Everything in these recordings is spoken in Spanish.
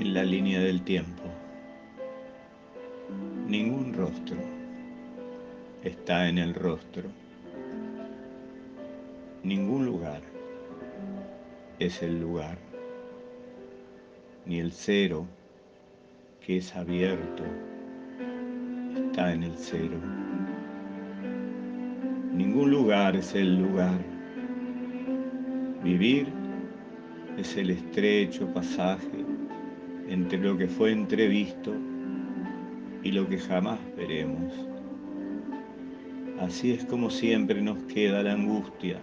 en la línea del tiempo. Ningún rostro está en el rostro. Ningún lugar es el lugar. Ni el cero, que es abierto, está en el cero. Ningún lugar es el lugar. Vivir es el estrecho pasaje entre lo que fue entrevisto y lo que jamás veremos. Así es como siempre nos queda la angustia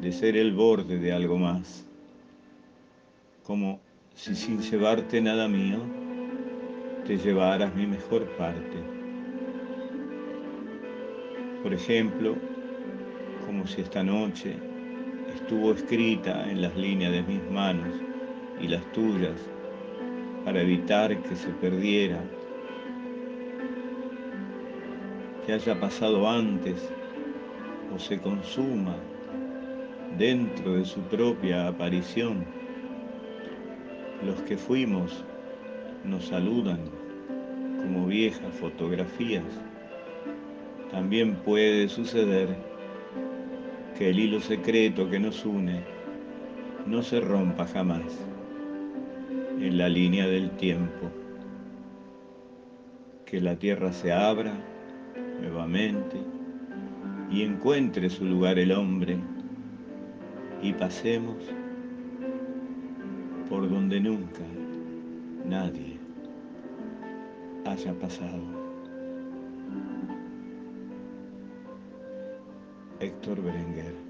de ser el borde de algo más, como si sin llevarte nada mío, te llevaras mi mejor parte. Por ejemplo, como si esta noche estuvo escrita en las líneas de mis manos y las tuyas para evitar que se perdiera, que haya pasado antes o se consuma dentro de su propia aparición. Los que fuimos nos saludan como viejas fotografías. También puede suceder que el hilo secreto que nos une no se rompa jamás en la línea del tiempo. Que la tierra se abra nuevamente y encuentre su lugar el hombre y pasemos por donde nunca nadie haya pasado. Héctor Berenguer